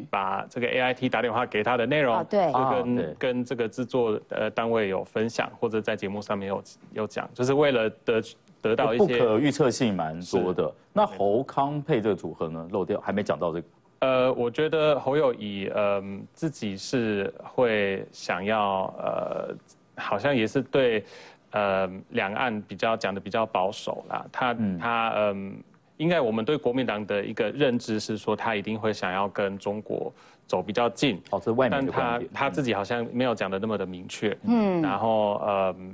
把这个 A I T 打电话给他的内容，对，就跟跟这个制作呃单位有分享，或者在节目上面有有讲，就是为了得得到一些不可预测性蛮多的。那侯康配这个组合呢，漏掉还没讲到这个。呃，我觉得侯友谊呃自己是会想要呃。好像也是对，呃，两岸比较讲的比较保守啦。他他嗯，应该我们对国民党的一个认知是说，他一定会想要跟中国走比较近。哦，这外面但他他自己好像没有讲的那么的明确。嗯。然后嗯，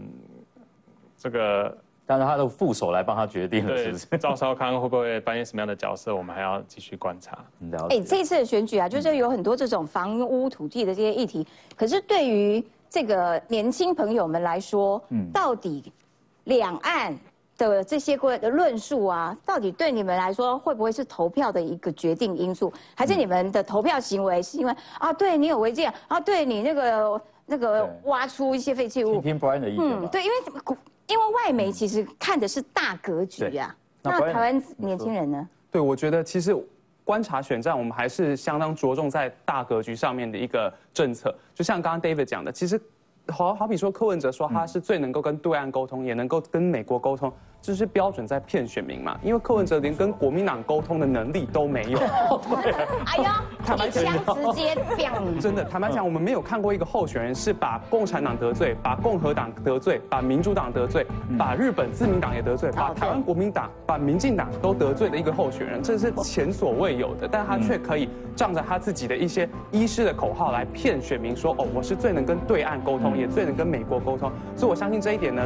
这个，但是他的副手来帮他决定了，是不是？赵少康会不会扮演什么样的角色？我们还要继续观察。哎，这次的选举啊，就是有很多这种房屋土地的这些议题，可是对于。这个年轻朋友们来说，嗯，到底两岸的这些个的论述啊，到底对你们来说会不会是投票的一个决定因素？还是你们的投票行为是因为啊，对你有违建啊，对你那个那个挖出一些废弃物？听 Brian 的意见。嗯，对，因为因为外媒其实看的是大格局啊。那台湾年轻人呢？对，我觉得其实。观察选战，我们还是相当着重在大格局上面的一个政策。就像刚刚 David 讲的，其实好好比说柯文哲说他是最能够跟对岸沟通，也能够跟美国沟通。这是标准在骗选民嘛？因为柯文哲连跟国民党沟通的能力都没有。对，哎呀，坦白讲直接变。真的，坦白讲，我们没有看过一个候选人是把共产党得罪，把共和党得罪，把民主党得罪，把日本自民党也得罪，把台湾国民党、把民进党都得罪的一个候选人，这是前所未有的。但他却可以仗着他自己的一些医师的口号来骗选民说：“哦，我是最能跟对岸沟通，也最能跟美国沟通。”所以我相信这一点呢。